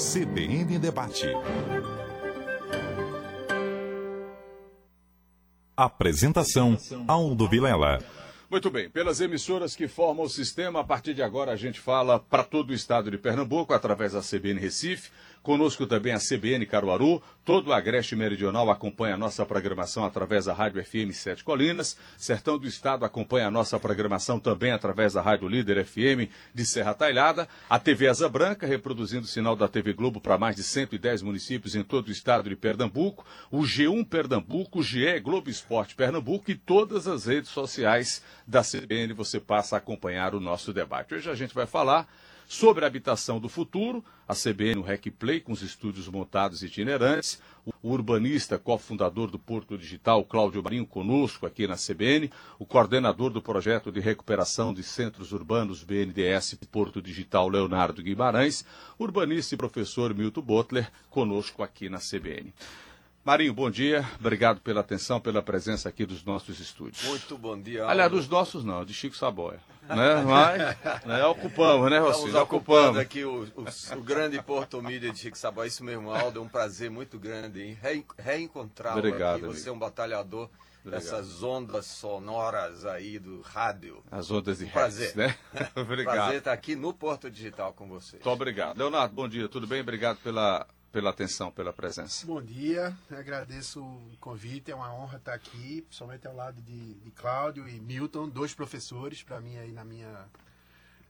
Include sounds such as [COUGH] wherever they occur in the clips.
CBN Debate. Apresentação Aldo Vilela. Muito bem, pelas emissoras que formam o sistema, a partir de agora a gente fala para todo o estado de Pernambuco, através da CBN Recife, Conosco também a CBN Caruaru. Todo o Agreste Meridional acompanha a nossa programação através da Rádio FM Sete Colinas. Sertão do Estado acompanha a nossa programação também através da Rádio Líder FM de Serra Talhada. A TV Asa Branca, reproduzindo o sinal da TV Globo para mais de 110 municípios em todo o estado de Pernambuco. O G1 Pernambuco, o GE Globo Esporte Pernambuco e todas as redes sociais da CBN. Você passa a acompanhar o nosso debate. Hoje a gente vai falar Sobre a habitação do futuro, a CBN, o RecPlay, com os estúdios montados itinerantes, o urbanista, cofundador do Porto Digital, Cláudio Marinho, conosco aqui na CBN, o coordenador do projeto de recuperação de centros urbanos BNDES Porto Digital, Leonardo Guimarães, urbanista e professor Milton Butler, conosco aqui na CBN. Marinho, bom dia. Obrigado pela atenção, pela presença aqui dos nossos estúdios. Muito bom dia. Aldo. Aliás, dos nossos não, de Chico Saboia. né? Mas né, ocupamos, né, Rocinho? Estamos ocupando aqui o, o, o, grande Porto Mídia de Chico Saboia. Isso mesmo, Aldo, é um prazer muito grande em re, reencontrá-lo aqui. Você é um batalhador Obrigado. dessas ondas sonoras aí do rádio. As ondas de um prazer, né? [LAUGHS] obrigado. Prazer estar aqui no Porto Digital com você. Muito obrigado. Leonardo, bom dia, tudo bem? Obrigado pela pela atenção, pela presença. Bom dia, agradeço o convite, é uma honra estar aqui, principalmente ao lado de, de Cláudio e Milton, dois professores para mim aí na minha,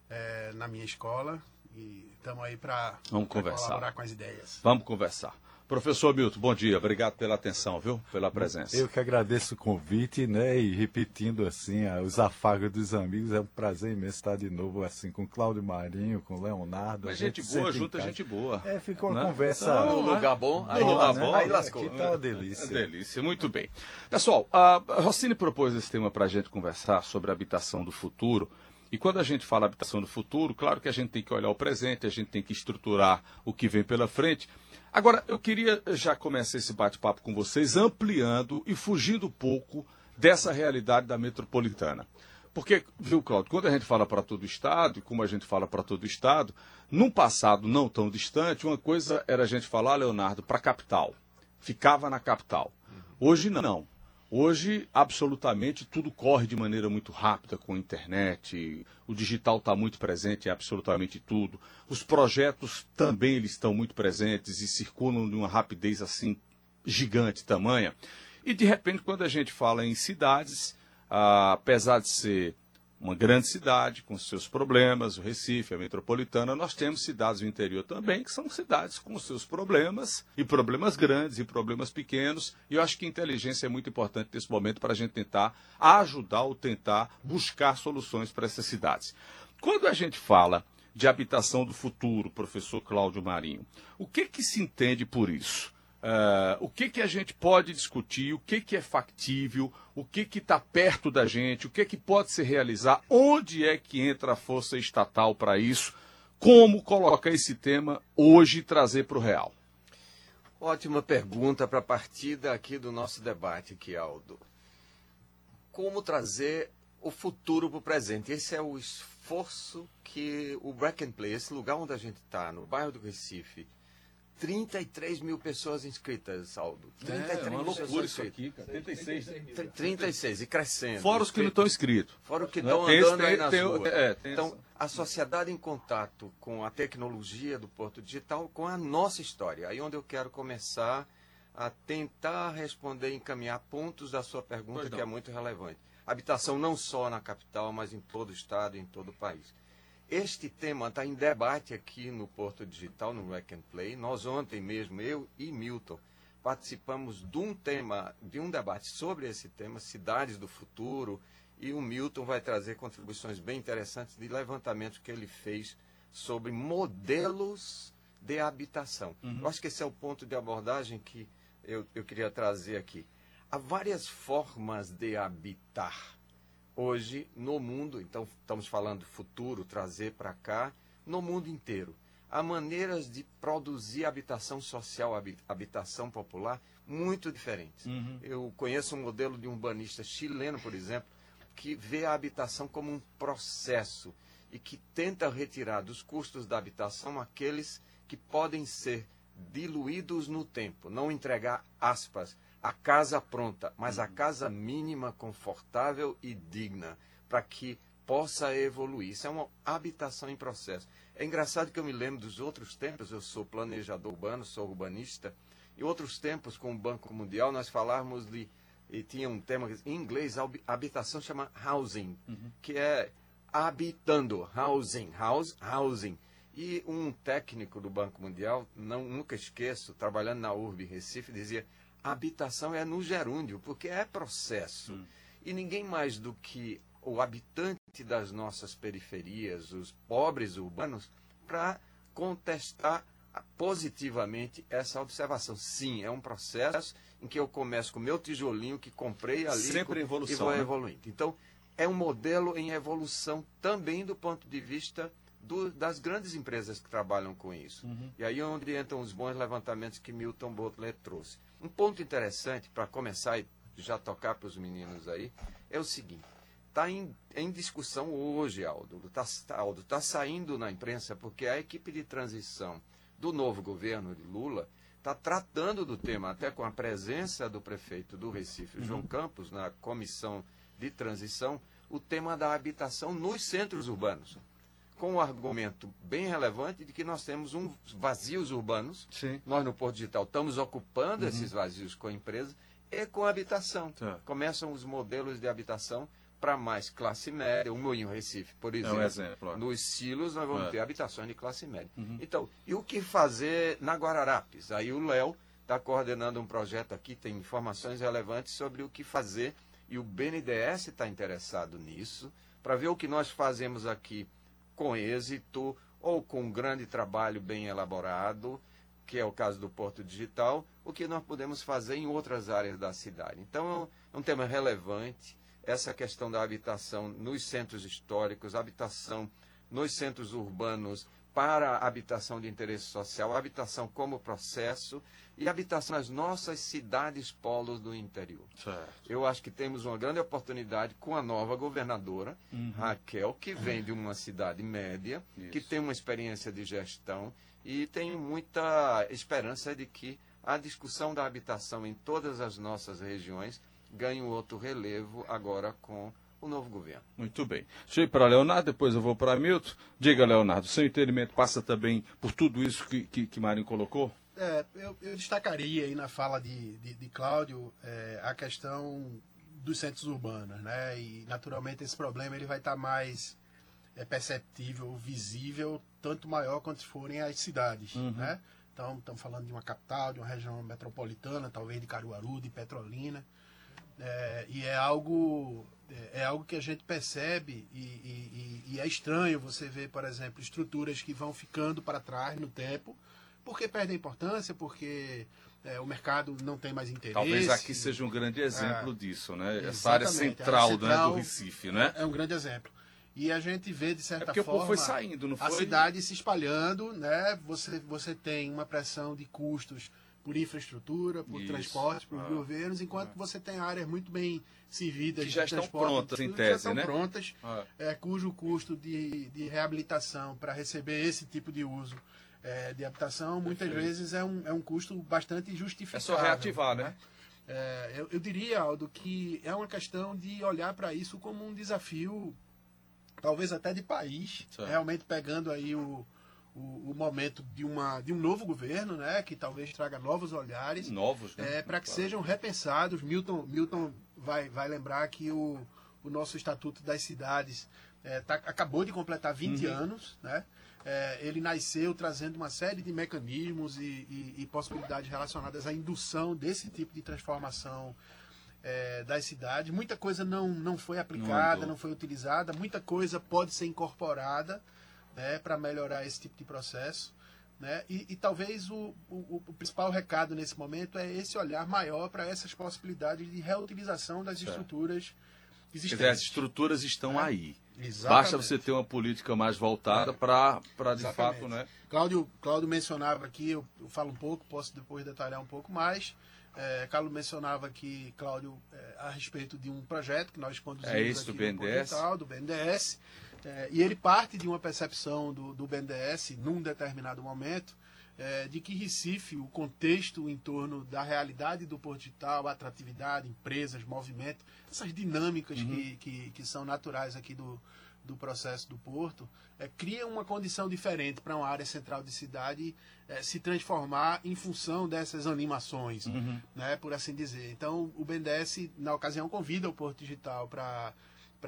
é, na minha escola. E estamos aí para colaborar com as ideias. Vamos conversar. Professor Milton, bom dia. Obrigado pela atenção, viu? Pela presença. Eu que agradeço o convite, né? E repetindo assim, os afagos dos amigos, é um prazer imenso estar de novo assim com Cláudio Marinho, com Leonardo. Mas gente, gente boa, junta gente boa. É, ficou uma né? conversa. No lugar bom, aí, lugar bom, aí lascou. Aqui tá uma delícia. É delícia, muito bem. Pessoal, a Rossini propôs esse tema para a gente conversar sobre a habitação do futuro. E quando a gente fala habitação do futuro, claro que a gente tem que olhar o presente, a gente tem que estruturar o que vem pela frente. Agora, eu queria já começar esse bate-papo com vocês ampliando e fugindo um pouco dessa realidade da metropolitana. Porque, viu, Claudio, quando a gente fala para todo o Estado, e como a gente fala para todo o Estado, num passado não tão distante, uma coisa era a gente falar, Leonardo, para a capital. Ficava na capital. Hoje não. Hoje, absolutamente, tudo corre de maneira muito rápida com a internet, o digital está muito presente em absolutamente tudo. Os projetos também eles estão muito presentes e circulam de uma rapidez assim gigante, tamanha. E, de repente, quando a gente fala em cidades, ah, apesar de ser uma grande cidade com seus problemas, o Recife, a metropolitana, nós temos cidades do interior também, que são cidades com seus problemas, e problemas grandes e problemas pequenos, e eu acho que inteligência é muito importante nesse momento para a gente tentar ajudar ou tentar buscar soluções para essas cidades. Quando a gente fala de habitação do futuro, professor Cláudio Marinho, o que, que se entende por isso? Uh, o que, que a gente pode discutir, o que, que é factível, o que está perto da gente, o que, que pode se realizar, onde é que entra a força estatal para isso, como colocar esse tema hoje e trazer para o real. Ótima pergunta para a partida aqui do nosso debate, aqui, Aldo. Como trazer o futuro para o presente? Esse é o esforço que o Break and Play, esse lugar onde a gente está, no bairro do Recife, 33 mil pessoas inscritas, Aldo. 33 é, uma loucura isso aqui, cara. 36. 36 e crescendo. Fora os que não estão inscritos. Fora os que estão andando tem, aí nas tem, ruas. É, então, a sociedade em contato com a tecnologia do Porto Digital, com a nossa história. Aí onde eu quero começar a tentar responder e encaminhar pontos da sua pergunta, que é muito relevante. Habitação não só na capital, mas em todo o estado e em todo o país. Este tema está em debate aqui no Porto Digital, no Rack and Play. Nós ontem mesmo, eu e Milton, participamos de um tema, de um debate sobre esse tema, cidades do futuro, e o Milton vai trazer contribuições bem interessantes de levantamento que ele fez sobre modelos de habitação. Uhum. Eu acho que esse é o ponto de abordagem que eu, eu queria trazer aqui. Há várias formas de habitar hoje no mundo, então estamos falando futuro, trazer para cá, no mundo inteiro. Há maneiras de produzir habitação social, habitação popular, muito diferentes. Uhum. Eu conheço um modelo de um urbanista chileno, por exemplo, que vê a habitação como um processo e que tenta retirar dos custos da habitação aqueles que podem ser diluídos no tempo, não entregar aspas, a casa pronta, mas a casa mínima, confortável e digna, para que possa evoluir. Isso é uma habitação em processo. É engraçado que eu me lembro dos outros tempos, eu sou planejador urbano, sou urbanista, e outros tempos com o Banco Mundial nós falávamos de e tinha um tema em inglês, habitação chama housing, uhum. que é habitando, housing, house, housing. E um técnico do Banco Mundial, não nunca esqueço, trabalhando na URB Recife, dizia: habitação é no gerúndio, porque é processo. Hum. E ninguém mais do que o habitante das nossas periferias, os pobres urbanos, para contestar positivamente essa observação. Sim, é um processo em que eu começo com o meu tijolinho que comprei ali Sempre evolução, e vou né? evoluindo. Então, é um modelo em evolução também do ponto de vista do, das grandes empresas que trabalham com isso. Uhum. E aí é onde entram os bons levantamentos que Milton Butler trouxe. Um ponto interessante para começar e já tocar para os meninos aí é o seguinte: está em, em, discussão hoje, Aldo. Está Aldo, tá saindo na imprensa porque a equipe de transição do novo governo de Lula está tratando do tema, até com a presença do prefeito do Recife, uhum. João Campos, na comissão de transição, o tema da habitação nos centros urbanos com um argumento bem relevante de que nós temos um vazios urbanos. Sim. Nós no Porto Digital estamos ocupando uhum. esses vazios com empresas e com habitação. Tá. Começam os modelos de habitação para mais classe média, o Moinho Recife, por exemplo. É um exemplo. Nos silos nós vamos é. ter habitações de classe média. Uhum. Então, e o que fazer na Guararapes? Aí o Léo está coordenando um projeto aqui, tem informações relevantes sobre o que fazer e o BNDES está interessado nisso, para ver o que nós fazemos aqui com êxito ou com um grande trabalho bem elaborado, que é o caso do Porto Digital, o que nós podemos fazer em outras áreas da cidade. Então, é um tema relevante, essa questão da habitação nos centros históricos, habitação nos centros urbanos para a habitação de interesse social, habitação como processo e habitação nas nossas cidades polos do interior. Certo. Eu acho que temos uma grande oportunidade com a nova governadora, uhum. Raquel, que vem de uma cidade média, Isso. que tem uma experiência de gestão e tenho muita esperança de que a discussão da habitação em todas as nossas regiões ganhe um outro relevo agora com o novo governo. Muito bem. Deixa eu ir para Leonardo, depois eu vou para Milton. Diga, Leonardo, seu entendimento passa também por tudo isso que, que, que Marinho colocou? É, eu, eu, destacaria aí na fala de, de, de Cláudio é, a questão dos centros urbanos, né? E naturalmente esse problema ele vai estar tá mais é, perceptível, visível, tanto maior quanto forem as cidades, uhum. né? Então estamos falando de uma capital, de uma região metropolitana, talvez de Caruaru, de Petrolina, é, e é algo é, é algo que a gente percebe e, e, e, é estranho você ver, por exemplo, estruturas que vão ficando para trás no tempo, porque perdem importância, porque é, o mercado não tem mais interesse. Talvez aqui seja um grande exemplo é, disso, né? Essa área central, área central né, do Recife, né? É um grande exemplo. E a gente vê, de certa é forma, foi saindo, não foi? a cidade se espalhando, né? Você, você tem uma pressão de custos por infraestrutura, por Isso. transporte, por ah. governos, enquanto ah. você tem áreas muito bem servidas que já estão prontas em tese, já estão né? prontas, ah. é, cujo custo de, de reabilitação para receber esse tipo de uso é, de habitação muitas Perfeito. vezes é um, é um custo bastante justificado. É só reativar, né? né? É, eu, eu, diria, Aldo, que é uma questão de olhar para isso como um desafio, talvez até de país, certo. realmente pegando aí o, o, o, momento de, uma, de um novo governo, né, que talvez traga novos olhares. Novos, né? É, para que claro. sejam repensados. Milton, Milton vai, vai lembrar que o, o nosso Estatuto das Cidades é, tá, acabou de completar 20 uhum. anos, né? É, ele nasceu trazendo uma série de mecanismos e, e, e possibilidades relacionadas à indução desse tipo de transformação é, das cidades. Muita coisa não, não foi aplicada, não, não foi utilizada, muita coisa pode ser incorporada né, para melhorar esse tipo de processo. Né? E, e talvez o, o, o, principal recado nesse momento é esse olhar maior para essas possibilidades de reutilização das certo. estruturas existentes. Dizer, as estruturas estão é. aí. Exatamente. Basta você ter uma política mais voltada é. para, de fato, né? Cláudio, Cláudio mencionava aqui, eu, eu, falo um pouco, posso depois detalhar um pouco mais. É, Carlos mencionava aqui, Cláudio, é, a respeito de um projeto que nós conduzimos é aqui do BNDES. Portal, do BNDES. É, e ele parte de uma percepção do, do BNDES, num determinado momento, é, de que Recife, o contexto em torno da realidade do Porto Digital, atratividade, empresas, movimento, essas dinâmicas uhum. que, que, que, são naturais aqui do, do processo do Porto, é, cria uma condição diferente para uma área central de cidade é, se transformar em função dessas animações, uhum. né, por assim dizer. Então, o BNDES, na ocasião, convida o Porto Digital para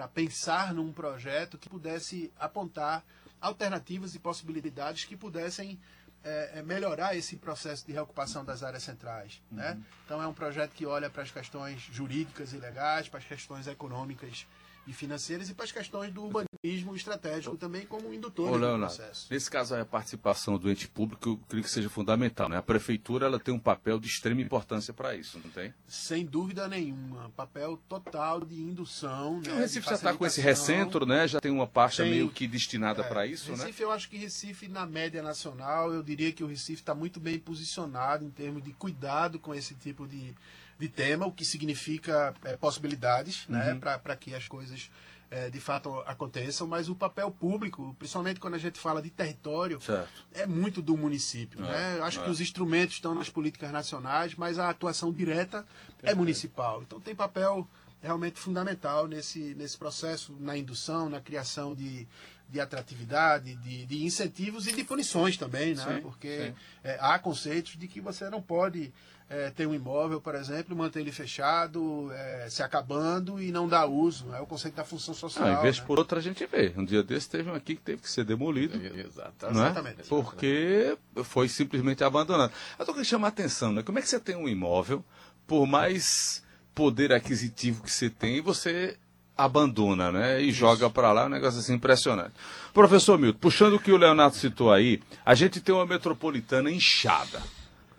pensar num projeto que pudesse apontar alternativas e possibilidades que pudessem é, é, melhorar esse processo de reocupação das áreas centrais. Né? Uhum. Então é um projeto que olha para as questões jurídicas e legais, para as questões econômicas e financeiras e para as questões do urbanismo estratégico também como indutor Ô, do processo. Nesse caso, a participação do ente público, eu creio que seja fundamental. Né? A prefeitura ela tem um papel de extrema importância para isso, não tem? Sem dúvida nenhuma. Papel total de indução. Né? O Recife já está com esse recentro, né? já tem uma parte tem, meio que destinada é, para isso. Recife, né? Recife, eu acho que Recife, na média nacional, eu diria que o Recife está muito bem posicionado em termos de cuidado com esse tipo de de tema, o que significa é, possibilidades né, uhum. né, para que as coisas é, de fato aconteçam, mas o papel público, principalmente quando a gente fala de território, certo. é muito do município. É, né? Acho é. que os instrumentos estão nas políticas nacionais, mas a atuação direta é Perfeito. é municipal. Então tem papel realmente fundamental nesse, nesse processo, na indução, na criação de, de atratividade, de, de incentivos e de punições também, né? Sim, Porque. É, há conceitos de que você não pode é, ter um imóvel, por exemplo, manter ele fechado, é, se acabando e não dar uso. É o conceito da função social. Ah, em vez né? por outra a gente vê. Um dia desse teve um aqui que teve que ser demolido. Exato. Né? Exatamente. Porque foi simplesmente abandonado. Eu estou querendo chamar a atenção, né? Como é que você tem um imóvel, por mais poder aquisitivo que você tem, você abandona, né? E Isso. joga para lá, um negócio assim impressionante. Professor Milton, puxando o que o Leonardo citou aí, a gente tem uma metropolitana inchada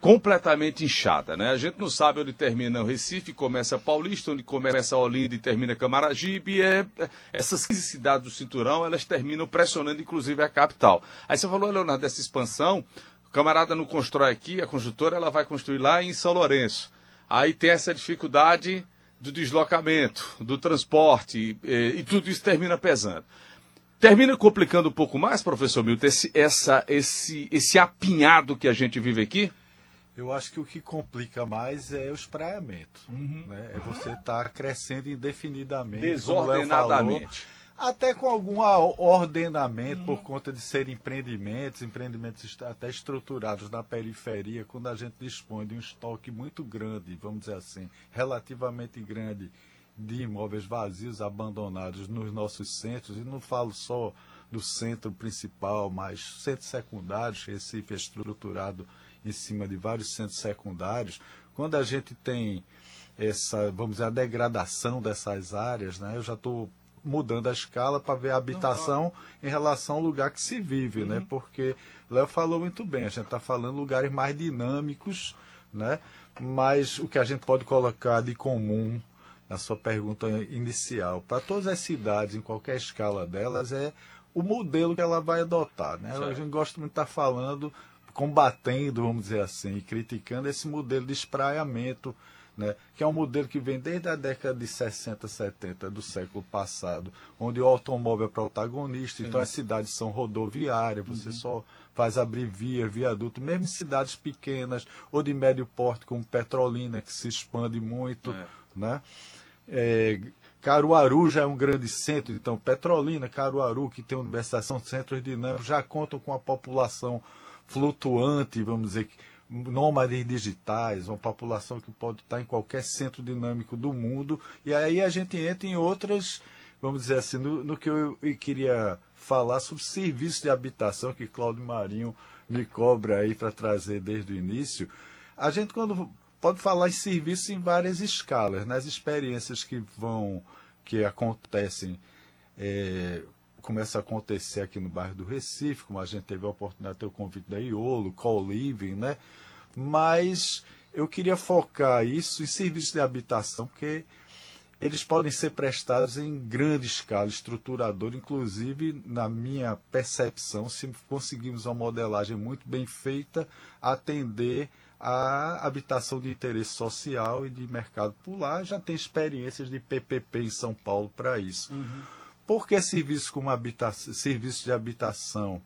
completamente inchada, né? A gente não sabe onde termina o Recife, começa Paulista, onde começa Olinda e termina Camaragibe. É, é, essas 15 cidades do cinturão, elas terminam pressionando inclusive a capital. Aí você falou, Leonardo, dessa expansão, o camarada não constrói aqui, a construtora ela vai construir lá em São Lourenço. Aí tem essa dificuldade do deslocamento, do transporte, e, e tudo isso termina pesando. Termina complicando um pouco mais, professor Milton, esse, essa, esse, esse apinhado que a gente vive aqui? Eu acho que o que complica mais é o espraiamento. Uhum. Né? É você estar tá crescendo indefinidamente. Desordenadamente. Até com algum ordenamento uhum. por conta de serem empreendimentos, empreendimentos até estruturados na periferia, quando a gente dispõe de um estoque muito grande, vamos dizer assim, relativamente grande, de imóveis vazios, abandonados nos nossos centros, e não falo só do centro principal, mas centros secundários, Recife é estruturado em cima de vários centros secundários, quando a gente tem essa, vamos dizer, a degradação dessas áreas, né? Eu já estou mudando a escala para ver a habitação em relação ao lugar que se vive, né? uhum. né? Porque Léo falou muito bem, a gente está falando lugares mais dinâmicos, né? Mas o que a gente pode colocar de comum na sua pergunta inicial, para todas as cidades, em qualquer escala delas, é o modelo que ela vai adotar, né? A gente gosta muito de estar tá falando combatendo, vamos dizer assim, criticando esse modelo de espraiamento, né, que é um modelo que vem desde a década de 60, 70 do século passado, onde o automóvel é protagonista, Sim. então as cidades são rodoviárias, você uhum. só faz abrir via, viaduto, mesmo em cidades pequenas ou de médio porte, como Petrolina, que se expande muito, é. né? É, Caruaru já é um grande centro, então Petrolina, Caruaru, que tem universidade, são centros dinâmicos, já contam com a população flutuante, vamos dizer, nômades digitais, uma população que pode estar em qualquer centro dinâmico do mundo. E aí a gente entra em outras, vamos dizer assim, no, no que eu, eu, queria falar sobre serviços de habitação, que Cláudio Marinho me cobra aí para trazer desde o início. A gente, quando pode falar em serviços em várias escalas, nas experiências que vão, que acontecem é, começa a acontecer aqui no bairro do Recife, como a gente teve a oportunidade de ter o convite da Iolo, Co-Living, né? Mas eu queria focar isso em serviços de habitação, porque eles podem ser prestados em grande escala, estruturador, inclusive, na minha percepção, se conseguirmos uma modelagem muito bem feita, atender a habitação de interesse social e de mercado por lá. Já tem experiências de PPP em São Paulo para isso. Uhum. Porque serviços como habitação, serviços de habitação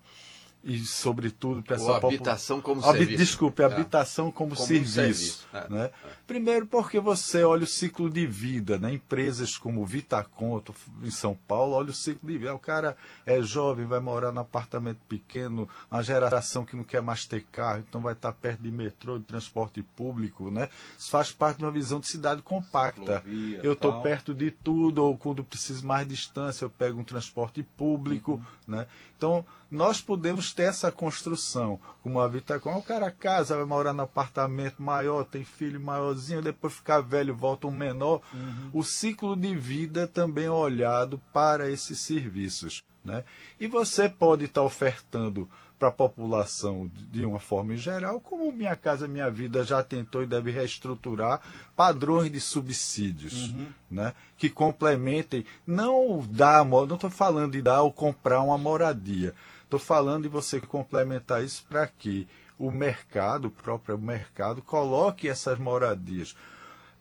e, sobretudo, para essa habitação como serviço. Desculpe, é. habitação como, como serviço. serviço. É. Né? É. Primeiro porque você olha o ciclo de vida, né? Empresas como Vitaconto, em São Paulo, olha o ciclo de vida. O cara é jovem, vai morar num apartamento pequeno, uma geração que não quer mais ter carro, então vai estar perto de metrô, de transporte público, né? Isso faz parte de uma visão de cidade compacta. Ciclovia, eu estou perto de tudo, ou quando preciso mais distância, eu pego um transporte público, uhum. né? Então, nós podemos ter essa construção, como a Vitacom, o cara casa, vai morar no apartamento maior, tem filho maiorzinho, depois ficar velho, volta um menor. Uhum. O ciclo de vida também é olhado para esses serviços. Né? E você pode estar ofertando para a população de uma forma geral, como Minha Casa Minha Vida já tentou e deve reestruturar padrões de subsídios, uhum. né? que complementem, não dar, não estou falando de dar ou comprar uma moradia, estou falando de você complementar isso para que o mercado, o próprio mercado, coloque essas moradias.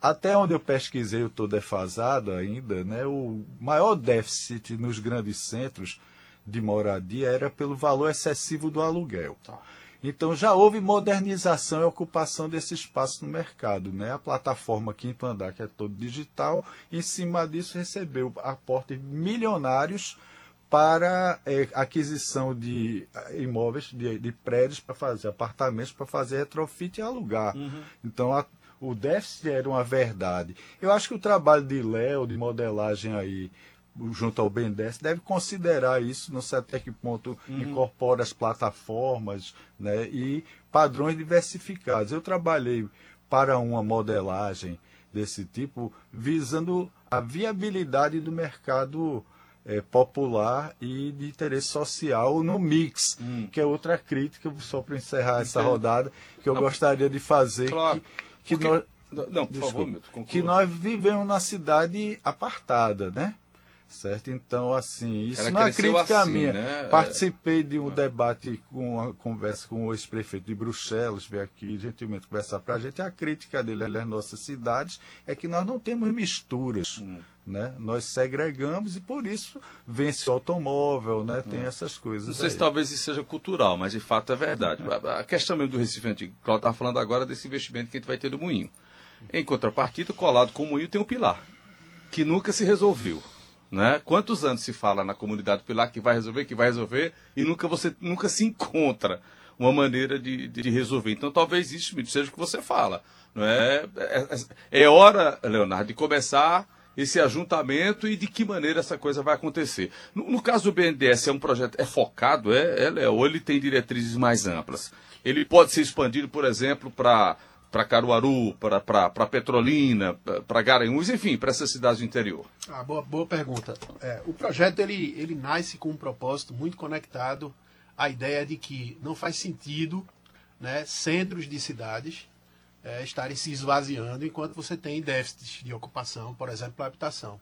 Até onde eu pesquisei, eu estou defasado ainda, né? o maior déficit nos grandes centros de moradia era pelo valor excessivo do aluguel. Tá. Então já houve modernização e ocupação desse espaço no mercado. Né? A plataforma Quinto Andar, que é todo digital, em cima disso recebeu aportes milionários para é, aquisição de eh, imóveis, de, de prédios para fazer apartamentos, para fazer retrofit e alugar. Uhum. Então a, o déficit era uma verdade. Eu acho que o trabalho de Léo, de modelagem aí, junto ao BNDES, deve considerar isso, não sei até que ponto uhum. incorpora as plataformas né, e padrões diversificados. Eu trabalhei para uma modelagem desse tipo, visando a viabilidade do mercado é, popular e de interesse social no mix, hum. que é outra crítica, só para encerrar essa rodada, que eu não, gostaria de fazer. Claro, que, que nós, não, por favor, que nós vivemos na cidade apartada, né? Certo? Então, assim, isso Ela não é crítica assim, minha. Né? Participei de um é. debate com uma conversa com o ex-prefeito de Bruxelas, veio aqui gentilmente conversar para a gente. A crítica dele às nossas cidades é que nós não temos misturas. Hum. Né? Nós segregamos e por isso vence o automóvel, né? tem hum. essas coisas. Não sei aí. se talvez isso seja cultural, mas de fato é verdade. A questão mesmo do Recife Antigo, Cláudio estava falando agora desse investimento que a gente vai ter do Moinho. Em contrapartida, colado com o Moinho tem um pilar, que nunca se resolveu. Né? Quantos anos se fala na comunidade Pilar que vai resolver, que vai resolver, e nunca você nunca se encontra uma maneira de, de resolver. Então talvez isso seja o que você fala. Não é? É, é, é hora, Leonardo, de começar esse ajuntamento e de que maneira essa coisa vai acontecer. No, no caso do BNDES, é um projeto, é focado, é, é, ele tem diretrizes mais amplas? Ele pode ser expandido, por exemplo, para para Caruaru, para Petrolina, para Garanhuns, enfim, para essas cidades do interior? Ah, boa, boa pergunta. É, o projeto ele, ele nasce com um propósito muito conectado à ideia de que não faz sentido né, centros de cidades é, estarem se esvaziando enquanto você tem déficits de ocupação, por exemplo, para habitação.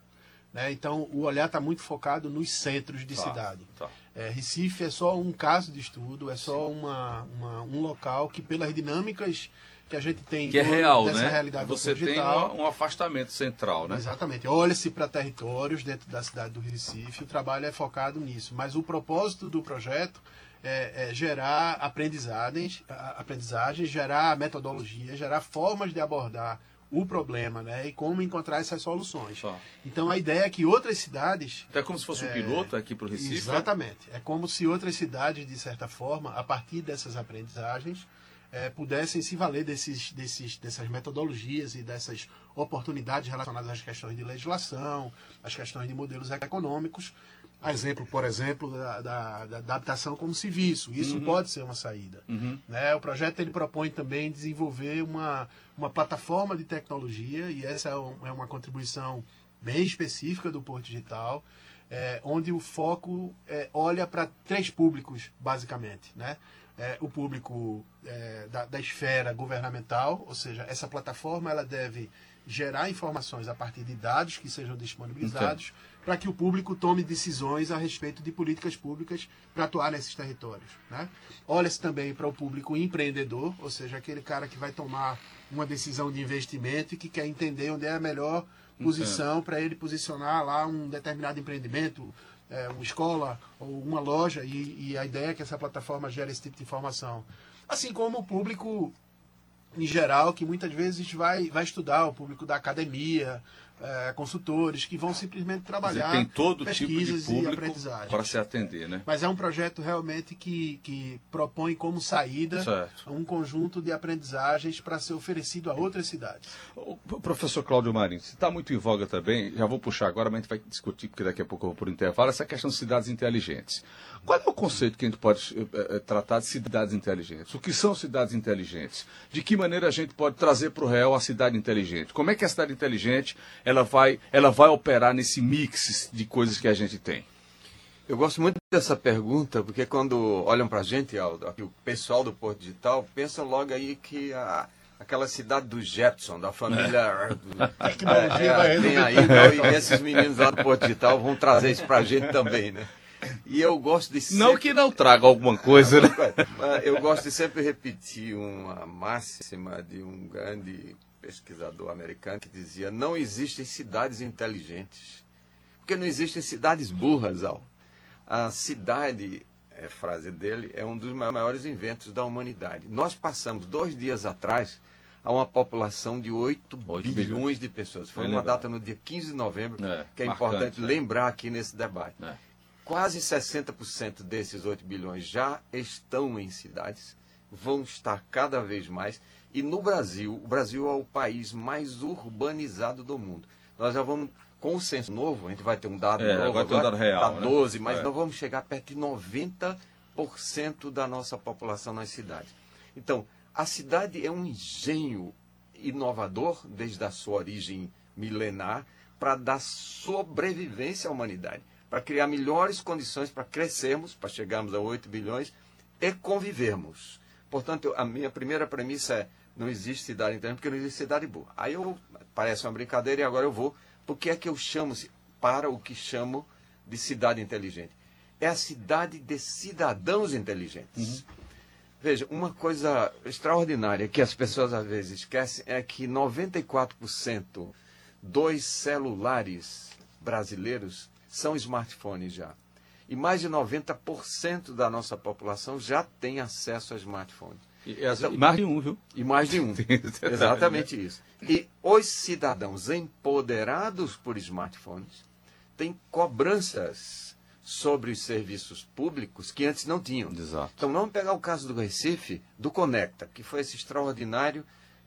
Né? Então, o olhar está muito focado nos centros de tá, cidade. Tá. É, Recife é só um caso de estudo, é só uma, uma, um local que, pelas dinâmicas que a gente tem que é real, né? realidade Você digital, tem um, um, afastamento central, né? Exatamente. Olha-se para territórios dentro da cidade do Recife, o trabalho é focado nisso. Mas o propósito do projeto é, é gerar aprendizagens, aprendizagem, gerar metodologia, gerar formas de abordar o problema, né? E como encontrar essas soluções. Só. Então a ideia é que outras cidades. É como se fosse um é, piloto aqui para o Recife. Né? Exatamente. É como se outras cidades, de certa forma, a partir dessas aprendizagens, é, pudessem se valer desses, desses, dessas metodologias e dessas oportunidades relacionadas às questões de legislação, às questões de modelos econômicos. A exemplo, por exemplo, da, da, da adaptação como serviço. Isso uhum. pode ser uma saída. Uhum. Né? O projeto ele propõe também desenvolver uma, uma plataforma de tecnologia, e essa é, um, é uma contribuição bem específica do Porto Digital, é, onde o foco é, olha para três públicos, basicamente. Né? É, o público é, da, da, esfera governamental, ou seja, essa plataforma ela deve gerar informações a partir de dados que sejam disponibilizados para que o público tome decisões a respeito de políticas públicas para atuar nesses territórios. Né? Olha-se também para o público empreendedor, ou seja, aquele cara que vai tomar uma decisão de investimento e que quer entender onde é a melhor posição para ele posicionar lá um determinado empreendimento, é, uma escola ou uma loja e, e, a ideia é que essa plataforma gere esse tipo de informação. Assim como o público em geral, que muitas vezes vai, vai estudar, o público da academia, é, consultores que vão simplesmente trabalhar dizer, tem todo pesquisas tipo de e aprendizagem. Para se atender, né? Mas é um projeto realmente que, que propõe como saída certo. um conjunto de aprendizagens para ser oferecido a outras cidades. O professor Cláudio Marinho, se está muito em voga também, já vou puxar agora, mas a gente vai discutir, porque daqui a pouco eu vou por intervalo, essa questão de cidades inteligentes. Qual é o conceito que a gente pode é, tratar de cidades inteligentes? O que são cidades inteligentes? De que maneira a gente pode trazer para o real a cidade inteligente? Como é que a cidade inteligente ela vai, ela vai operar nesse mix de coisas que a gente tem? Eu gosto muito dessa pergunta, porque quando olham para a gente, o pessoal do Porto Digital, pensam logo aí que a, aquela cidade do Jetson, da família. [LAUGHS] Tecnologia é, é, tem aí, então, e esses meninos lá do Porto Digital vão trazer isso para a gente também, né? E eu gosto de sempre... Não que não traga alguma coisa, né? Eu gosto de sempre repetir uma máxima de um grande pesquisador americano que dizia: não existem cidades inteligentes, porque não existem cidades burras, Al. A cidade, é frase dele, é um dos maiores inventos da humanidade. Nós passamos dois dias atrás a uma população de 8, 8 bilhões de pessoas. Foi uma data no dia 15 de novembro, é, que é marcante, importante né? lembrar aqui nesse debate. É. Quase 60% desses 8 bilhões já estão em cidades, vão estar cada vez mais. E no Brasil, o Brasil é o país mais urbanizado do mundo. Nós já vamos, com o censo novo, a gente vai ter um dado é, novo, vai ter um dado real, tá 12, né? mas é. nós vamos chegar perto de 90% da nossa população nas cidades. Então, a cidade é um engenho inovador, desde a sua origem milenar, para dar sobrevivência à humanidade, para criar melhores condições para crescermos, para chegarmos a 8 bilhões e convivermos. Portanto, a minha primeira premissa é não existe cidade inteligente porque não existe cidade boa. Aí eu parece uma brincadeira e agora eu vou. Por que é que eu chamo para o que chamo de cidade inteligente? É a cidade de cidadãos inteligentes. Uhum. Veja, uma coisa extraordinária que as pessoas às vezes esquecem é que 94% dos celulares brasileiros são smartphones já. E mais de 90% da nossa população já tem acesso a smartphones. E, então, e mais de um, viu? E mais de um. [LAUGHS] Exatamente isso. E os cidadãos empoderados por smartphones têm cobranças sobre os serviços públicos que antes não tinham. Exato. Então vamos pegar o caso do Recife, do Conecta, que foi esse extraordinário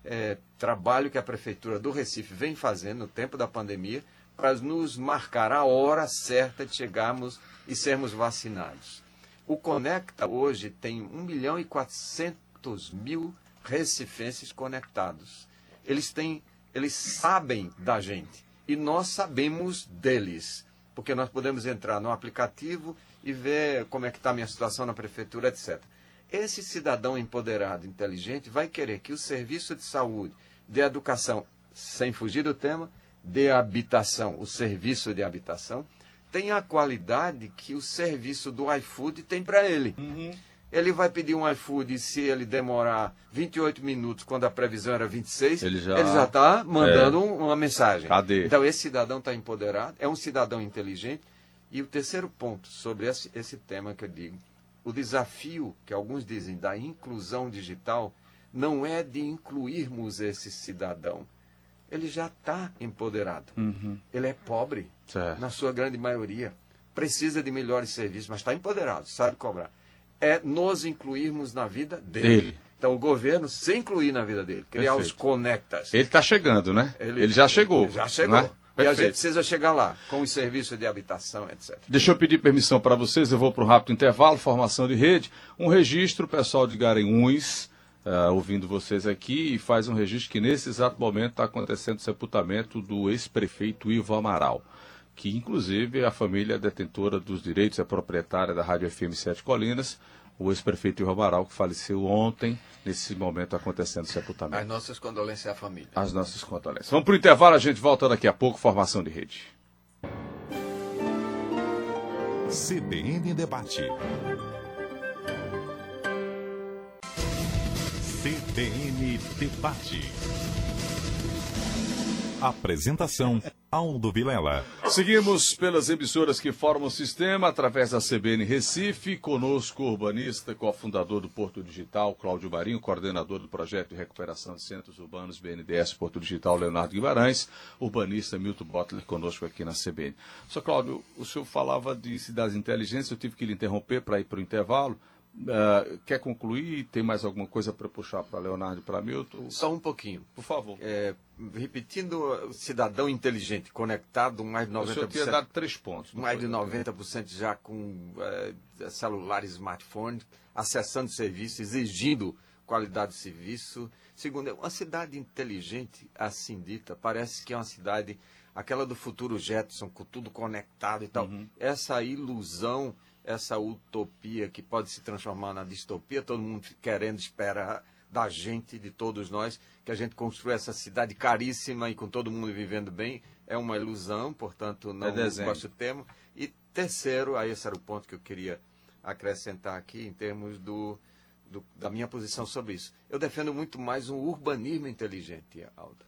é, trabalho que a Prefeitura do Recife vem fazendo no tempo da pandemia para nos marcar a hora certa de chegarmos e sermos vacinados. O Conecta hoje tem 1 milhão e 400 200 mil recifenses conectados. Eles têm, eles sabem da gente e nós sabemos deles, porque nós podemos entrar no aplicativo e ver como é que está a minha situação na prefeitura, etc. Esse cidadão empoderado, inteligente, vai querer que o serviço de saúde, de educação, sem fugir do tema, de habitação, o serviço de habitação, tenha a qualidade que o serviço do iFood tem para ele. Uhum. Ele vai pedir um iFood se ele demorar 28 minutos, quando a previsão era 26, ele já está mandando é. uma mensagem. Cadê? Então, esse cidadão está empoderado, é um cidadão inteligente. E o terceiro ponto sobre esse, esse tema que eu digo, o desafio que alguns dizem da inclusão digital não é de incluirmos esse cidadão. Ele já está empoderado. Uhum. Ele é pobre, certo. na sua grande maioria. Precisa de melhores serviços, mas está empoderado, sabe cobrar é nos incluirmos na vida dele. dele. Então o governo se incluir na vida dele, criar Perfeito. os conectas. Ele está chegando, né? Ele, ele, já chegou. Ele já chegou. Né? E a gente precisa chegar lá, com os serviços de habitação, etc. Deixa eu pedir permissão para vocês, eu vou para um rápido intervalo, formação de rede, um registro, pessoal de Garanhuns, uh, ouvindo vocês aqui, e faz um registro que nesse exato momento está acontecendo o sepultamento do ex-prefeito Ivo Amaral que inclusive a família é detentora dos direitos, é proprietária da Rádio FM Sete Colinas, o ex-prefeito Ivo Amaral, que faleceu ontem, nesse momento acontecendo o sepultamento. As nossas condolências à família. As nossas condolências. Vamos para o intervalo, a gente volta daqui a pouco, formação de rede. CBN Debate. CBN Debate. Apresentação Aldo Vilela. Seguimos pelas emissoras que formam o sistema através da CBN Recife. Conosco, urbanista, cofundador do Porto Digital, Cláudio Marinho, coordenador do projeto de recuperação de centros urbanos BNDES Porto Digital, Leonardo Guimarães, urbanista Milton Butler, conosco aqui na CBN. Só, Cláudio, o senhor falava de cidades inteligentes, eu tive que lhe interromper para ir para o intervalo. Uh, quer concluir? Tem mais alguma coisa para puxar para Leonardo e para Milton? Só um pouquinho. Por favor. É, repetindo, cidadão inteligente, conectado, mais de 90%. O senhor tinha dado três pontos. Mais de 90% já com é, celular e smartphone, acessando serviço, exigindo qualidade de serviço. Segundo, uma cidade inteligente, assim dita, parece que é uma cidade, aquela do futuro Jetson, com tudo conectado e tal. Uhum. Essa ilusão essa utopia que pode se transformar na distopia, todo mundo querendo esperar da gente, de todos nós, que a gente construa essa cidade caríssima e com todo mundo vivendo bem, é uma ilusão, portanto não é gosto do termo. E terceiro, aí esse era o ponto que eu queria acrescentar aqui em termos do, do da minha posição sobre isso. Eu defendo muito mais um urbanismo inteligente, Aldo.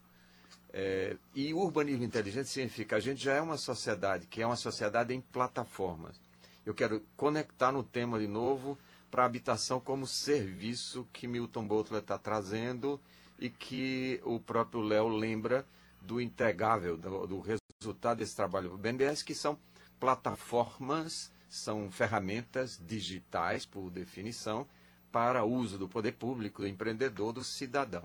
É, e urbanismo inteligente significa a gente já é uma sociedade que é uma sociedade em plataformas eu quero conectar no tema de novo para a habitação como serviço que Milton Butler está trazendo e que o próprio Léo lembra do entregável, do, do resultado desse trabalho do BNDES, que são plataformas, são ferramentas digitais, por definição, para uso do poder público, do empreendedor, do cidadão.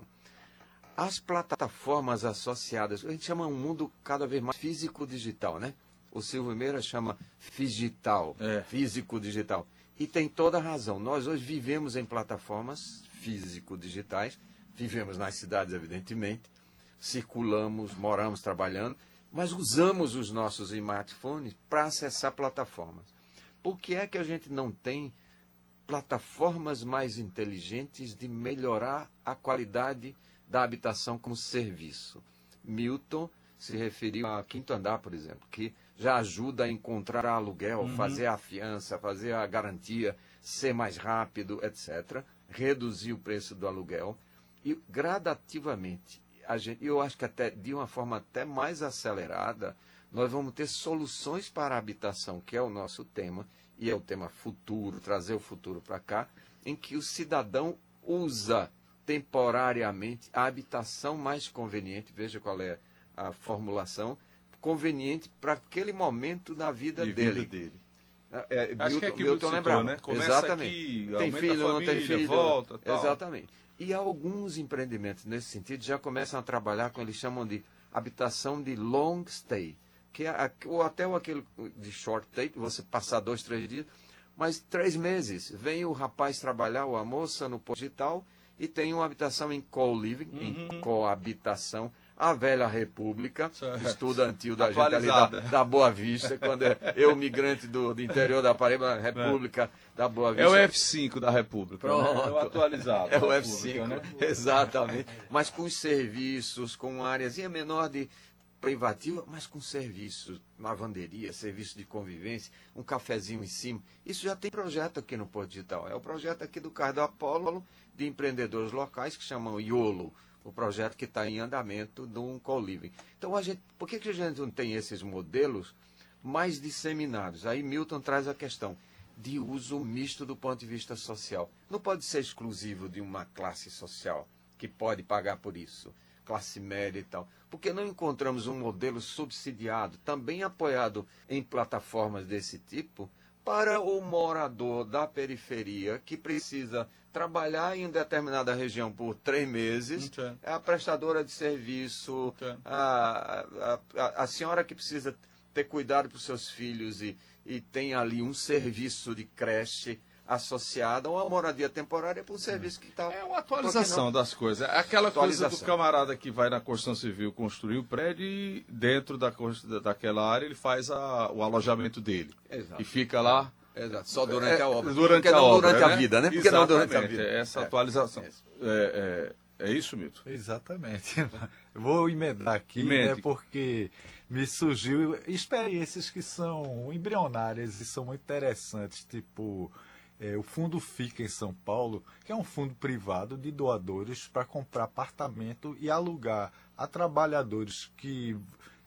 As plataformas associadas, a gente chama um mundo cada vez mais físico-digital, né? O Silvio Meira chama digital, é. físico-digital. E tem toda a razão. Nós hoje vivemos em plataformas físico-digitais, vivemos nas cidades, evidentemente, circulamos, moramos, trabalhando, mas usamos os nossos smartphones para acessar plataformas. Por que é que a gente não tem plataformas mais inteligentes de melhorar a qualidade da habitação como serviço? Milton se referiu a quinto andar, por exemplo, que já ajuda a encontrar aluguel, uhum. fazer a fiança, fazer a garantia, ser mais rápido, etc. Reduzir o preço do aluguel e gradativamente, a gente, eu acho que até de uma forma até mais acelerada, nós vamos ter soluções para a habitação, que é o nosso tema, e é o tema futuro, trazer o futuro para cá, em que o cidadão usa temporariamente a habitação mais conveniente, veja qual é a formulação, conveniente para aquele momento da vida De dele. Vida dele. É, é Acho Milton, que é que Milton. Né? Exatamente. Aqui, tem filho, família, não tem filho. Volta, tal. Exatamente. E alguns empreendimentos nesse sentido já começam a trabalhar com eles chamam de habitação de long stay, que é o hotel aquele de short stay, você passar dois, três dias, mas três meses. Vem o rapaz trabalhar, ou a moça no digital, e tem uma habitação em co-living, uhum. em coabitação a velha república estudantil da gente ali da, da, Boa Vista, quando é eu, migrante do, do interior da Paraíba, República é. da Boa Vista. É o F5 da República. Né? Pronto. É o atualizado. É o F5, né? exatamente. Mas com serviços, com uma áreazinha menor de privativa, mas com serviços, lavanderia, serviço de convivência, um cafezinho em cima. Isso já tem projeto aqui no Porto Digital. É o projeto aqui do Cardo Apolo de empreendedores locais que chamam IOLO o projeto que está em andamento de um co-living. Então, a gente, por que, que a gente não tem esses modelos mais disseminados? Aí Milton traz a questão de uso misto do ponto de vista social. Não pode ser exclusivo de uma classe social que pode pagar por isso, classe média e tal. Porque não encontramos um modelo subsidiado, também apoiado em plataformas desse tipo, para o morador da periferia que precisa trabalhar em determinada região por três meses, é a prestadora de serviço, a, a, a, senhora que precisa ter cuidado para os seus filhos e, e tem ali um serviço de creche associada a uma moradia temporária para um serviço que está. É uma atualização das coisas. É aquela coisa do camarada que vai na construção civil construir o prédio e dentro da, daquela área ele faz a, o alojamento dele. Exato. E fica lá. Exato. Só durante é, a obra. Durante Porque a não obra, durante né? a vida, né? Porque Exatamente. não durante a vida. Essa é. atualização. É, é, é, isso, Mito? Exatamente. [LAUGHS] Vou emendar aqui, né, porque me surgiu experiências que são embrionárias e são muito interessantes, tipo é, o fundo fica em São Paulo, que é um fundo privado de doadores para comprar apartamento e alugar a trabalhadores que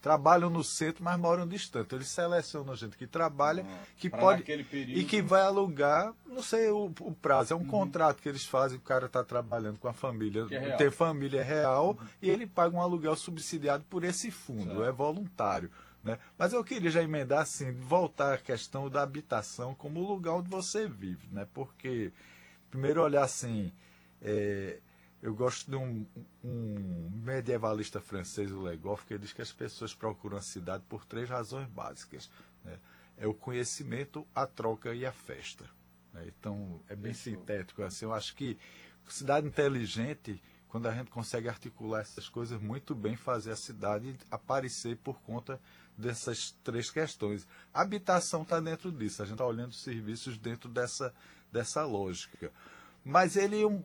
trabalham no centro, mas moram distante. Eles selecionam gente que trabalha, uhum. que pode e que vai alugar, não sei o, o prazo, é um uhum. contrato que eles fazem, o cara está trabalhando com a família, é tem família real uhum. e ele paga um aluguel subsidiado por esse fundo, certo. é voluntário. Né? Mas eu queria já emendar assim, voltar à questão da habitação como lugar onde você vive, né? Porque primeiro olhar assim, é, eu gosto de um, um, medievalista francês, o Legoff, que diz que as pessoas procuram a cidade por três razões básicas. Né? É o conhecimento, a troca e a festa. Né? Então, é bem Isso. sintético. Assim, eu acho que cidade inteligente, quando a gente consegue articular essas coisas muito bem, fazer a cidade aparecer por conta dessas três questões. A habitação está dentro disso, a gente está olhando os serviços dentro dessa, dessa lógica. Mas ele um,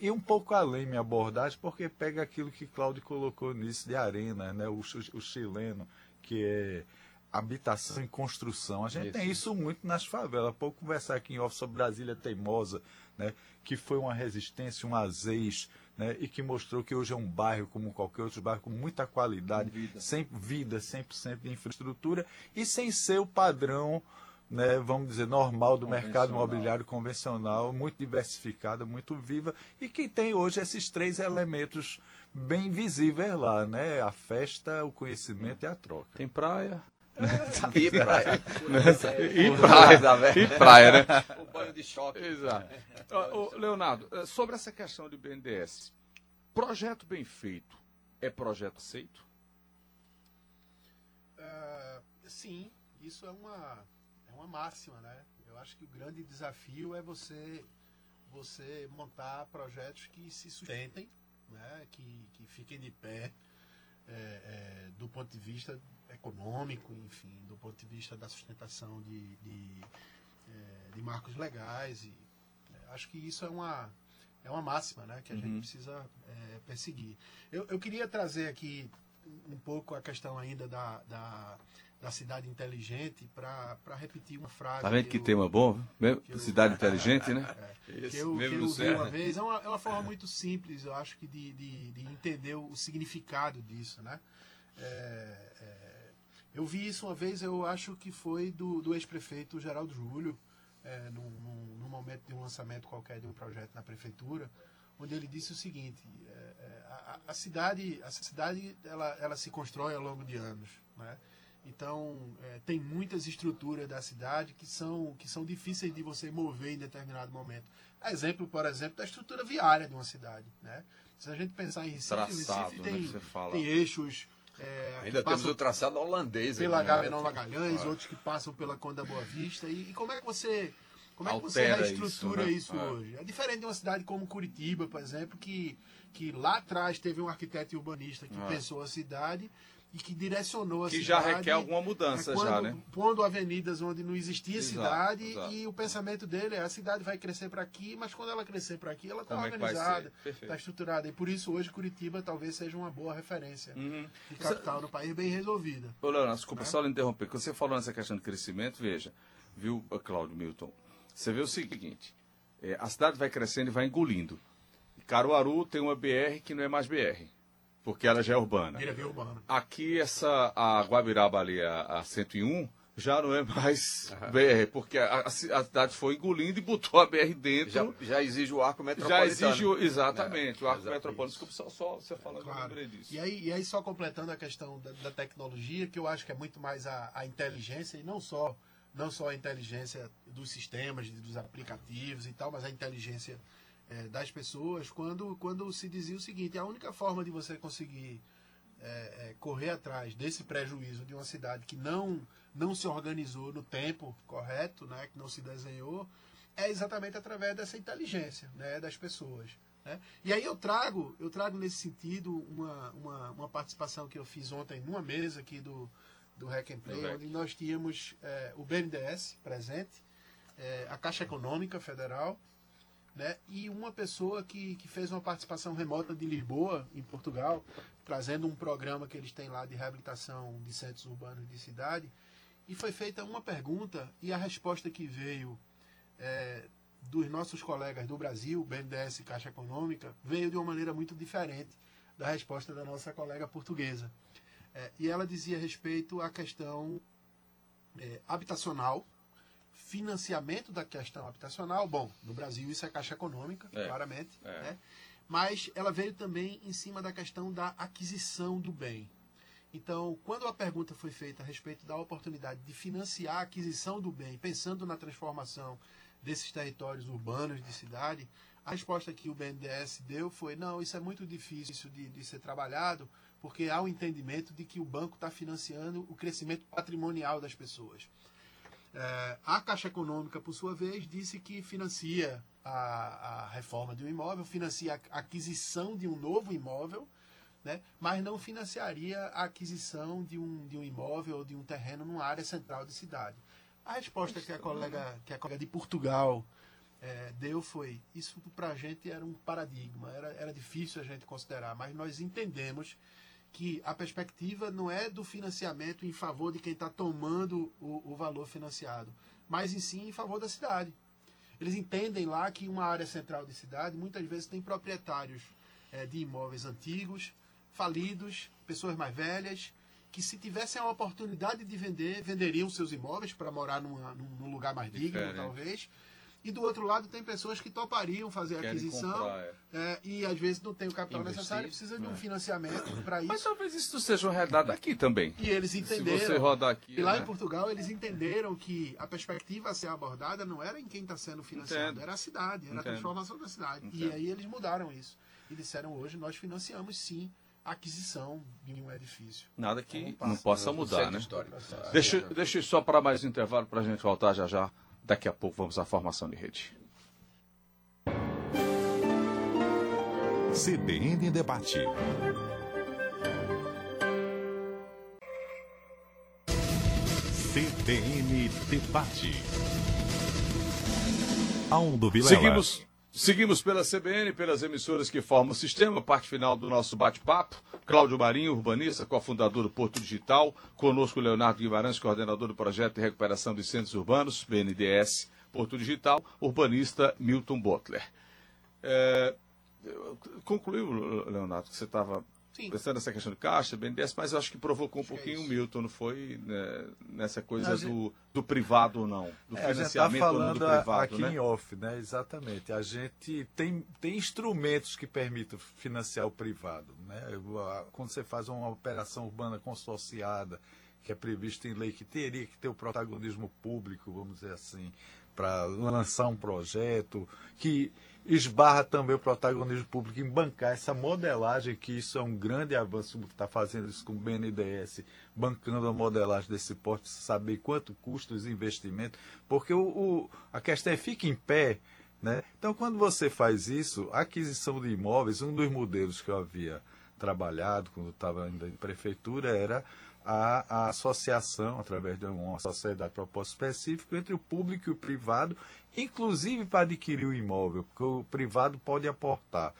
ia um pouco além minha abordagem, porque pega aquilo que Cláudio colocou nisso de arena, né? o, o chileno, que é habitação e construção. A gente isso. tem isso muito nas favelas. Há pouco conversar aqui em off sobre Brasília Teimosa, né? que foi uma resistência, um azeis, né? e que mostrou que hoje é um bairro como qualquer outro bairro, com muita qualidade, vida. sem vida, 100% de infraestrutura, e sem ser o padrão né, vamos dizer, normal do mercado imobiliário convencional, muito diversificada, muito viva, e que tem hoje esses três elementos bem visíveis lá, né? A festa, o conhecimento e a troca. Tem praia? E praia. e praia, e praia, né? O banho de choque. Exato. Leonardo, eh, sobre essa questão de BNDES, projeto bem feito é projeto aceito? Uh, sim, isso é uma uma máxima, né? Eu acho que o grande desafio é você você montar projetos que se sustentem, né? que, que fiquem de pé é, é, do ponto de vista econômico, enfim, do ponto de vista da sustentação de, de, é, de marcos legais. E, é, acho que isso é uma, é uma máxima né? que a uhum. gente precisa é, perseguir. Eu, eu queria trazer aqui um pouco a questão ainda da, da da cidade inteligente para repetir uma frase. Tá vendo que, que eu, tema bom? Eu, cidade [LAUGHS] inteligente, né? É, que eu, que eu vi uma vez. É uma, é uma forma muito simples, eu acho que, de, de, de entender o significado disso, né? É, é, eu vi isso uma vez, eu acho que foi do, do ex-prefeito Geraldo Júlio, é, num, num, num, momento de um lançamento qualquer de um projeto na prefeitura, onde ele disse o seguinte: é, é, a, a, cidade, a cidade ela, ela se constrói ao longo de anos, né? Então, é, tem muitas estruturas da cidade que são, que são difíceis de você mover em determinado momento. Exemplo, por exemplo, da estrutura viária de uma cidade. Né? Se a gente pensar em Recife, Traçado, Recife tem, né, tem eixos. É, Ainda temos o traçado holandês. Pela Gabriel Magalhães, outros que passam pela Conda Boa Vista. E, e como é que você como é que você reestrutura isso, né? isso é. hoje? É diferente de uma cidade como Curitiba, por exemplo, que, que lá atrás teve um arquiteto urbanista que é. pensou a cidade e que direcionou a que cidade. Que já requer alguma mudança, quando, já, né? Pondo avenidas onde não existia exato, cidade exato. e o pensamento dele é a cidade vai crescer para aqui, mas quando ela crescer para aqui, ela está organizada, está estruturada. E por isso hoje Curitiba talvez seja uma boa referência uhum. de capital você... no país bem resolvida. Ô, Leonardo, desculpa, né? só lhe interromper. Quando você falou nessa questão de crescimento, veja, viu, Cláudio Milton, você vê o seguinte, é, a cidade vai crescendo e vai engolindo. Caruaru tem uma BR que não é mais BR porque ela já é urbana. Vira urbana. Aqui, essa, a Guabiraba ali, a, a 101, já não é mais uhum. BR, porque a, a, cidade foi engolindo e botou a BR dentro. Já, já exige o arco metropolitano. Já exige, o, exatamente, é, o arco metropolitano. Desculpa, só, só você falando, claro. eu lembrei disso. E aí, e aí, só completando a questão da, da, tecnologia, que eu acho que é muito mais a, a inteligência, e não só, não só a inteligência dos sistemas, dos aplicativos e tal, mas a inteligência é, das pessoas quando, quando se dizia o seguinte: a única forma de você conseguir é, é, correr atrás desse prejuízo de uma cidade que não, não se organizou no tempo correto, né, que não se desenhou, é exatamente através dessa inteligência né, das pessoas. Né? E aí eu trago, eu trago nesse sentido uma, uma, uma participação que eu fiz ontem numa mesa aqui do, do Hack and Play, onde nós tínhamos é, o BNDES presente, é, a Caixa Econômica Federal né? E uma pessoa que, que fez uma participação remota de Lisboa, em Portugal, trazendo um programa que eles têm lá de reabilitação de centros urbanos de cidade. E foi feita uma pergunta e a resposta que veio é, dos nossos colegas do Brasil, BNDES e Caixa Econômica, veio de uma maneira muito diferente da resposta da nossa colega portuguesa. É, e ela dizia respeito à questão é, habitacional, financiamento da questão habitacional. Bom, no Brasil isso é caixa econômica, é, claramente. É. Né? Mas ela veio também em cima da questão da aquisição do bem. Então, quando a pergunta foi feita a respeito da oportunidade de financiar a aquisição do bem, pensando na transformação desses territórios urbanos de cidade, a resposta que o BNDES deu foi: não, isso é muito difícil de, de ser trabalhado, porque há o um entendimento de que o banco está financiando o crescimento patrimonial das pessoas. É, a Caixa Econômica, por sua vez, disse que financia a, a reforma de um imóvel, financia a aquisição de um novo imóvel, né, mas não financiaria a aquisição de um, de um imóvel ou de um terreno numa área central de cidade. A resposta que a colega, que a colega de Portugal é, deu foi: isso para a gente era um paradigma, era, era difícil a gente considerar, mas nós entendemos que a perspectiva não é do financiamento em favor de quem está tomando o, o, valor financiado, mas em sim em favor da cidade. Eles entendem lá que uma área central de cidade muitas vezes tem proprietários é, de imóveis antigos, falidos, pessoas mais velhas, que se tivessem a oportunidade de vender, venderiam seus imóveis para morar numa, num lugar mais digno, Diferente. talvez e do outro lado tem pessoas que topariam fazer a aquisição comprar, é. É, e às vezes não tem o capital Investir, necessário, precisa de um é. financiamento para isso. Mas talvez isso seja uma realidade aqui também. E eles entenderam. Se você rodar aqui. E lá né? em Portugal eles entenderam que a perspectiva a ser abordada não era em quem está sendo financiado, Entendo. era a cidade, era Entendo. a transformação da cidade. Entendo. E aí eles mudaram isso. E disseram hoje nós financiamos sim a aquisição de um edifício. Nada que não possa mudar, né? Deixa, deixa só para mais um intervalo para a gente voltar já já Daqui a pouco vamos à formação de rede. CBN Debate. CBN Debate. Aldo Vilela. Seguimos, seguimos pela CBN, pelas emissoras que formam o sistema, parte final do nosso bate-papo. Cláudio Marinho, urbanista, cofundador do Porto Digital. Conosco, Leonardo Guimarães, coordenador do projeto de recuperação dos centros urbanos, BNDES Porto Digital. Urbanista, Milton Butler. É, concluiu, Leonardo, que você estava Sim. pensando nessa questão de caixa, BNDES, mas eu acho que provocou um acho é pouquinho é o Milton, não foi né, nessa coisa do, do privado ou não, do é, financiamento a gente tá falando do privado, aqui né? em off, né? Exatamente. A gente tem, tem instrumentos que permitem financiar o privado, né? Quando você faz uma operação urbana consorciada, que é prevista em lei, que teria que ter o protagonismo público, vamos dizer assim, para lançar um projeto, que esbarra também o protagonismo público em bancar essa modelagem, que isso é um grande avanço, está fazendo isso com o BNDES, bancando a modelagem desse porte, saber quanto custa os investimentos, porque o, o, a questão é fica em pé. Né? Então, quando você faz isso, a aquisição de imóveis, um dos modelos que eu havia trabalhado quando estava ainda em prefeitura era a, a, associação, através de uma sociedade de propósito específico, entre o público e o privado, inclusive para adquirir o imóvel, porque o privado pode aportar.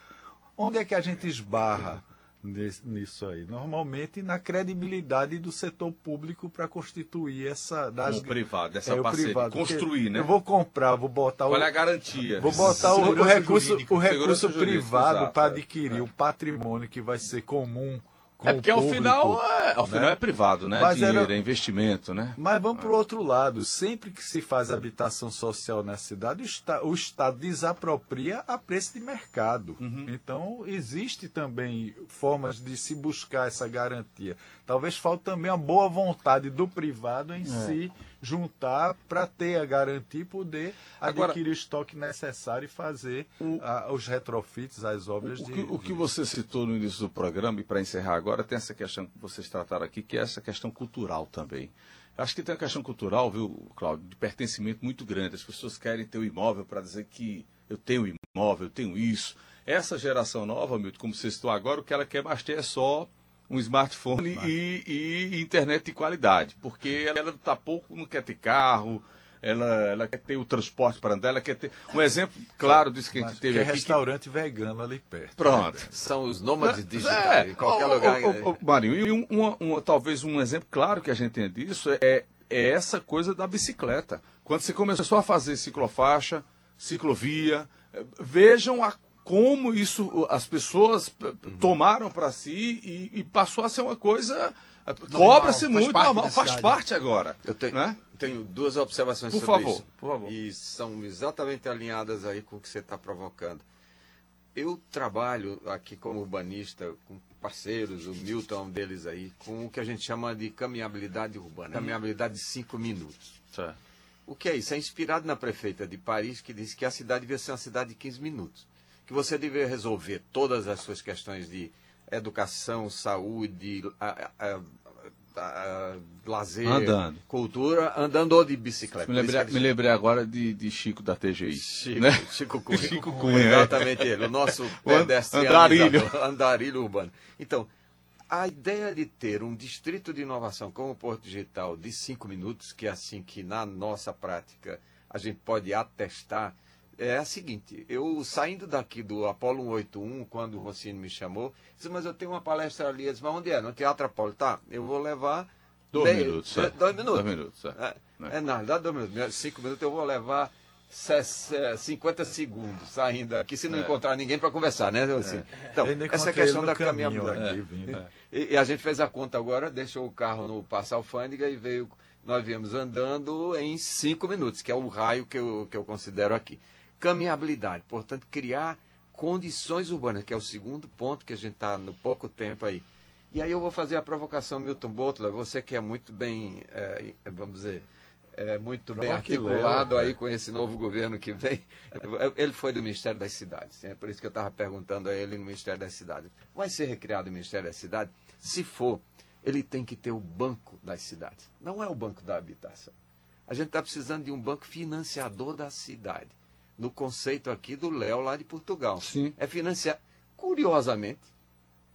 Onde é que a gente esbarra nisso aí? Normalmente na credibilidade do setor público para constituir essa. Das, o privado, essa é, parceria. Privado, construir, né? Eu vou comprar, vou botar Olha o. a garantia. Vou botar o, o, recurso, o recurso privado para adquirir é. o patrimônio que vai ser comum é porque ao final, é, ao né? final é privado, né? Mas Dinheiro, era... é investimento, né? Mas vamos para o outro lado. Sempre que se faz habitação social na cidade, o, está, o Estado desapropria a preço de mercado. Uhum. Então, existe também formas de se buscar essa garantia. Talvez falte também a boa vontade do privado em é. si juntar para ter a garantia e poder Agora, adquirir o estoque necessário e fazer o, a, os retrofits, as obras o, de. Que, o que você citou no início do programa, e para encerrar agora, tem essa questão que vocês trataram aqui, que é essa questão cultural também. Acho que tem uma questão cultural, viu, Cláudio, de pertencimento muito grande. As pessoas querem ter o imóvel para dizer que eu tenho imóvel, eu tenho isso. Essa geração nova, Milton, como você citou agora, o que ela quer mais ter é só um smartphone e, e, internet de qualidade, porque ela está pouco, não quer ter carro, ela, ela quer ter o transporte para andar, ela quer ter. Um exemplo claro disso que a gente teve aqui. restaurante que... vegano ali perto. Pronto. [LAUGHS] São os nômades digitais, é, em qualquer o, lugar. O, o, Marinho, e um, um, um, talvez um exemplo claro que a gente tem disso é, é essa coisa da bicicleta. Quando você começou a fazer ciclofaixa, ciclovia, vejam a como isso as pessoas tomaram para si e, e, passou a ser uma coisa Cobra-se muito, faz, normal, faz parte agora. Eu tenho, né? tenho duas observações por sobre favor, isso. Por favor. E são exatamente alinhadas aí com o que você está provocando. Eu trabalho aqui como urbanista com parceiros, o Milton é um deles aí, com o que a gente chama de caminhabilidade urbana, caminhabilidade de cinco minutos. Certo. O que é isso? É inspirado na prefeita de Paris, que disse que a cidade devia ser uma cidade de 15 minutos. Que você devia resolver todas as suas questões de educação, saúde, a, a, a, lazer, andando. cultura, andando ou de bicicleta. Me lembrei, me lembrei agora de, de, Chico da TGI. Chico, né? Chico [LAUGHS] Cunha. Chico Cunha. Exatamente ele, o nosso [LAUGHS] andarilho. [LAUGHS] andarilho urbano. Então, a ideia de ter um distrito de inovação como o Porto Digital de cinco minutos, que é assim que na nossa prática a gente pode atestar, é a seguinte, eu saindo daqui do Apolo 181, quando o Rossini me chamou, disse, mas eu tenho uma palestra ali, eu disse, mas onde é? No Teatro Apolo, tá, eu vou levar... Dois bem, minutos, é, dois minutos. Dois minutos, é. É, é, na verdade, dois minutos. Cinco minutos eu vou levar 50 segundos saindo aqui, se não é. encontrar ninguém para conversar, né? Assim. Então, essa questão da caminhabilidade. É. E, e, a gente fez a conta agora, deixou o carro no Passa Alfândega e veio, nós viemos andando em cinco minutos, que é o raio que eu, que eu considero aqui. Caminhabilidade, portanto, criar condições urbanas, que é o segundo ponto que a gente está no pouco tempo aí. E aí eu vou fazer a provocação, Milton Butler, você que é muito bem, é, vamos dizer, é, muito bem articulado aí com esse novo governo que vem. [LAUGHS] Ele foi do Ministério das Cidades, é por isso que eu estava perguntando a ele no Ministério das Cidades. Vai ser recriado o Ministério das Cidades? Se for, ele tem que ter o Banco das Cidades. Não é o Banco da Habitação. A gente está precisando de um banco financiador da cidade no conceito aqui do Léo lá de Portugal. Sim. É financiar. Curiosamente,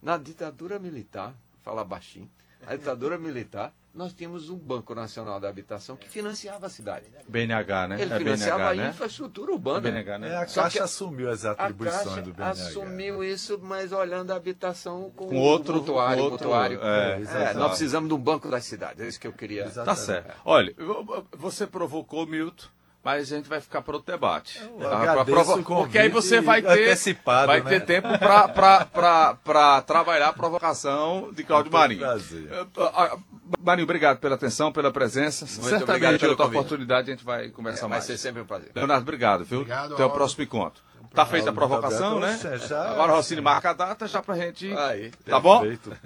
na ditadura militar, falar baixinho, a ditadura militar, nós tínhamos um Banco Nacional da Habitação que financiava a cidade. BNH, né? Ele é financiava BNH, a né? infraestrutura urbana. É BNH, né? É, a Caixa assumiu as atribuições do BNH. assumiu isso, mas olhando a habitação com, com outro mutuário. Outro, mutuário. É, é, nós precisamos de um banco das cidades, é isso que eu queria. Tá certo. Olha, você provocou, Milton mas a gente vai ficar para outro debate. Tá? Provo... Porque aí você vai ter, vai né? ter tempo para trabalhar a provocação de Cláudio Marinho. Prazer. Marinho, obrigado pela atenção, pela presença. Muito Certamente, outra oportunidade, a gente vai conversar é, mais. Vai ser sempre um prazer. Leonardo, obrigado, viu? Obrigado, Até o próximo encontro. Tá feita a provocação, né? Já... Agora o Rossini marca a data já pra gente. Aí, tá bom?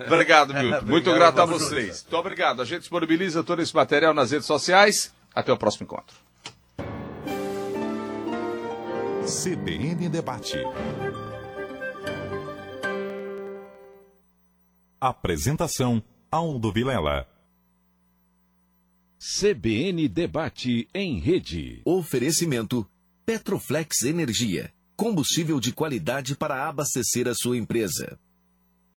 Obrigado, Milton. [LAUGHS] Muito grato a vocês. Muito obrigado. A gente disponibiliza todo esse material nas redes sociais. Até o próximo encontro. CBN Debate. Apresentação Aldo Vilela. CBN Debate em Rede. Oferecimento Petroflex Energia. Combustível de qualidade para abastecer a sua empresa.